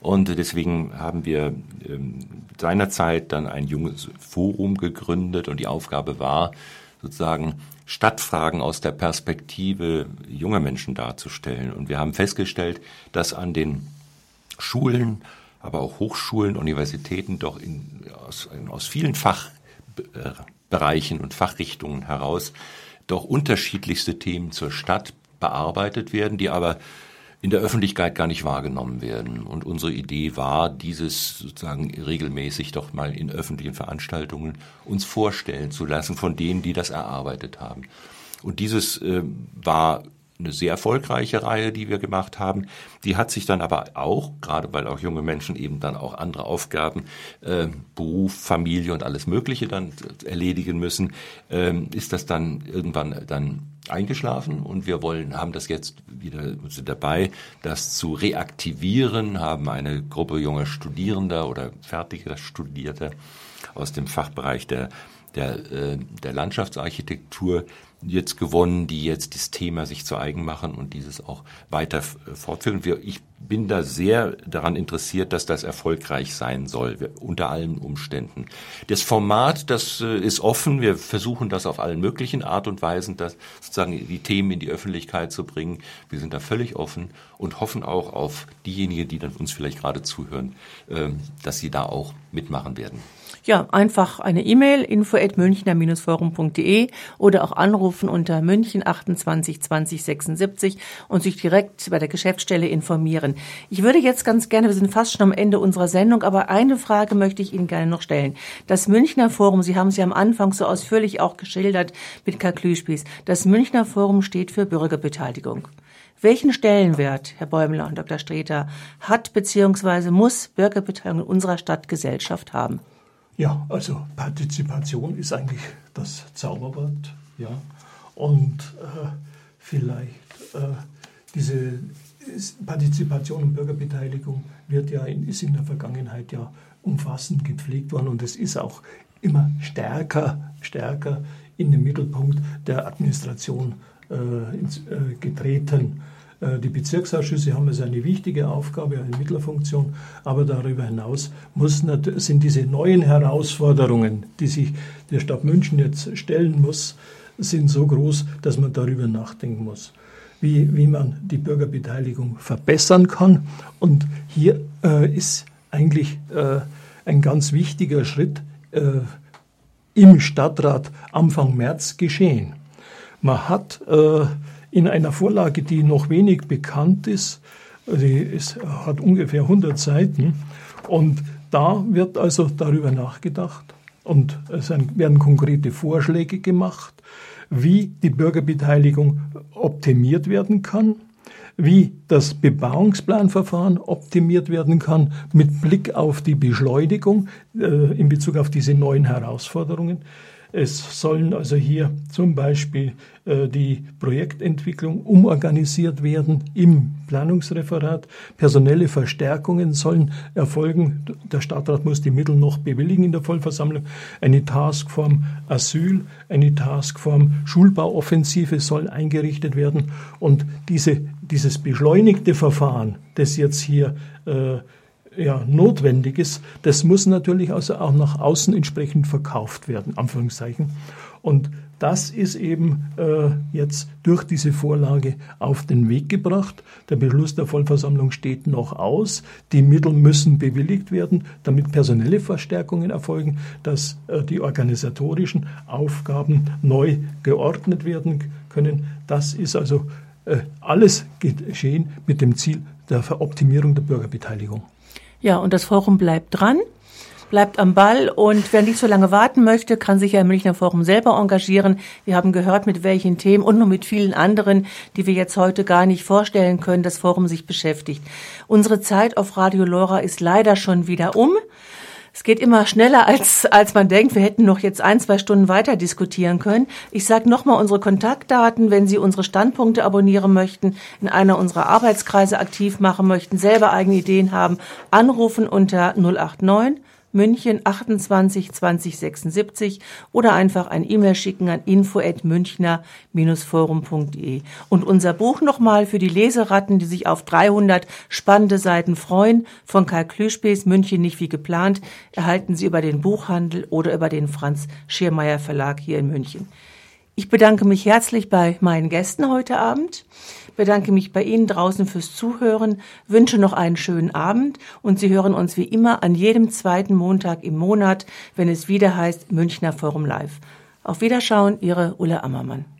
B: Und deswegen haben wir ähm, seinerzeit dann ein junges Forum gegründet und die Aufgabe war, sozusagen Stadtfragen aus der Perspektive junger Menschen darzustellen. Und wir haben festgestellt, dass an den Schulen aber auch Hochschulen, Universitäten doch in, aus, aus vielen Fachbereichen und Fachrichtungen heraus doch unterschiedlichste Themen zur Stadt bearbeitet werden, die aber in der Öffentlichkeit gar nicht wahrgenommen werden. Und unsere Idee war, dieses sozusagen regelmäßig doch mal in öffentlichen Veranstaltungen uns vorstellen zu lassen von denen, die das erarbeitet haben. Und dieses äh, war eine sehr erfolgreiche Reihe, die wir gemacht haben. Die hat sich dann aber auch, gerade weil auch junge Menschen eben dann auch andere Aufgaben, äh, Beruf, Familie und alles Mögliche dann erledigen müssen, äh, ist das dann irgendwann dann eingeschlafen und wir wollen, haben das jetzt wieder sind dabei, das zu reaktivieren, haben eine Gruppe junger Studierender oder fertiger Studierter aus dem Fachbereich der der, äh, der Landschaftsarchitektur jetzt gewonnen, die jetzt das Thema sich zu eigen machen und dieses auch weiter fortführen. Wir, ich bin da sehr daran interessiert, dass das erfolgreich sein soll, unter allen Umständen. Das Format, das äh, ist offen. Wir versuchen das auf allen möglichen Art und Weisen, das sozusagen die Themen in die Öffentlichkeit zu bringen. Wir sind da völlig offen und hoffen auch auf diejenigen, die dann uns vielleicht gerade zuhören, ähm, dass sie da auch mitmachen werden.
A: Ja, einfach eine E-Mail info at münchner-forum.de oder auch anrufen unter München 28 20 76 und sich direkt bei der Geschäftsstelle informieren. Ich würde jetzt ganz gerne, wir sind fast schon am Ende unserer Sendung, aber eine Frage möchte ich Ihnen gerne noch stellen. Das Münchner Forum, Sie haben es ja am Anfang so ausführlich auch geschildert mit Karl Klüspies. Das Münchner Forum steht für Bürgerbeteiligung. Welchen Stellenwert, Herr Bäumler und Dr. Streter, hat bzw. muss Bürgerbeteiligung in unserer Stadtgesellschaft haben?
C: Ja, also Partizipation ist eigentlich das Zauberwort, ja. Und äh, vielleicht äh, diese Partizipation und Bürgerbeteiligung wird ja in, ist in der Vergangenheit ja umfassend gepflegt worden und es ist auch immer stärker, stärker in den Mittelpunkt der Administration äh, ins, äh, getreten. Äh, die Bezirksausschüsse haben also eine wichtige Aufgabe, eine Mittlerfunktion, aber darüber hinaus muss, sind diese neuen Herausforderungen, die sich der Stadt München jetzt stellen muss, sind so groß, dass man darüber nachdenken muss, wie, wie man die Bürgerbeteiligung verbessern kann. Und hier äh, ist eigentlich äh, ein ganz wichtiger Schritt äh, im Stadtrat Anfang März geschehen. Man hat äh, in einer Vorlage, die noch wenig bekannt ist, die ist, hat ungefähr 100 Seiten, und da wird also darüber nachgedacht. Und es werden konkrete Vorschläge gemacht, wie die Bürgerbeteiligung optimiert werden kann, wie das Bebauungsplanverfahren optimiert werden kann mit Blick auf die Beschleunigung äh, in Bezug auf diese neuen Herausforderungen. Es sollen also hier zum Beispiel äh, die Projektentwicklung umorganisiert werden im Planungsreferat. Personelle Verstärkungen sollen erfolgen. Der Stadtrat muss die Mittel noch bewilligen in der Vollversammlung. Eine Taskform Asyl, eine Taskform Schulbauoffensive soll eingerichtet werden. Und diese, dieses beschleunigte Verfahren, das jetzt hier äh, ja, notwendig ist, das muss natürlich also auch nach außen entsprechend verkauft werden, Anführungszeichen. Und das ist eben äh, jetzt durch diese Vorlage auf den Weg gebracht. Der Beschluss der Vollversammlung steht noch aus. Die Mittel müssen bewilligt werden, damit personelle Verstärkungen erfolgen, dass äh, die organisatorischen Aufgaben neu geordnet werden können. Das ist also äh, alles geschehen mit dem Ziel der Veroptimierung der Bürgerbeteiligung.
A: Ja, und das Forum bleibt dran, bleibt am Ball und wer nicht so lange warten möchte, kann sich ja im Münchner Forum selber engagieren. Wir haben gehört, mit welchen Themen und nur mit vielen anderen, die wir jetzt heute gar nicht vorstellen können, das Forum sich beschäftigt. Unsere Zeit auf Radio Lora ist leider schon wieder um. Es geht immer schneller, als, als man denkt. Wir hätten noch jetzt ein, zwei Stunden weiter diskutieren können. Ich sage nochmal unsere Kontaktdaten, wenn Sie unsere Standpunkte abonnieren möchten, in einer unserer Arbeitskreise aktiv machen möchten, selber eigene Ideen haben, anrufen unter 089 München 28 20 76 oder einfach ein E-Mail schicken an info@münchner-forum.de. Und unser Buch nochmal für die Leseratten, die sich auf 300 spannende Seiten freuen, von Karl Klüspes München nicht wie geplant, erhalten Sie über den Buchhandel oder über den Franz Schirmeier Verlag hier in München. Ich bedanke mich herzlich bei meinen Gästen heute Abend bedanke mich bei Ihnen draußen fürs Zuhören, wünsche noch einen schönen Abend und Sie hören uns wie immer an jedem zweiten Montag im Monat, wenn es wieder heißt Münchner Forum Live. Auf Wiederschauen, Ihre Ulle Ammermann.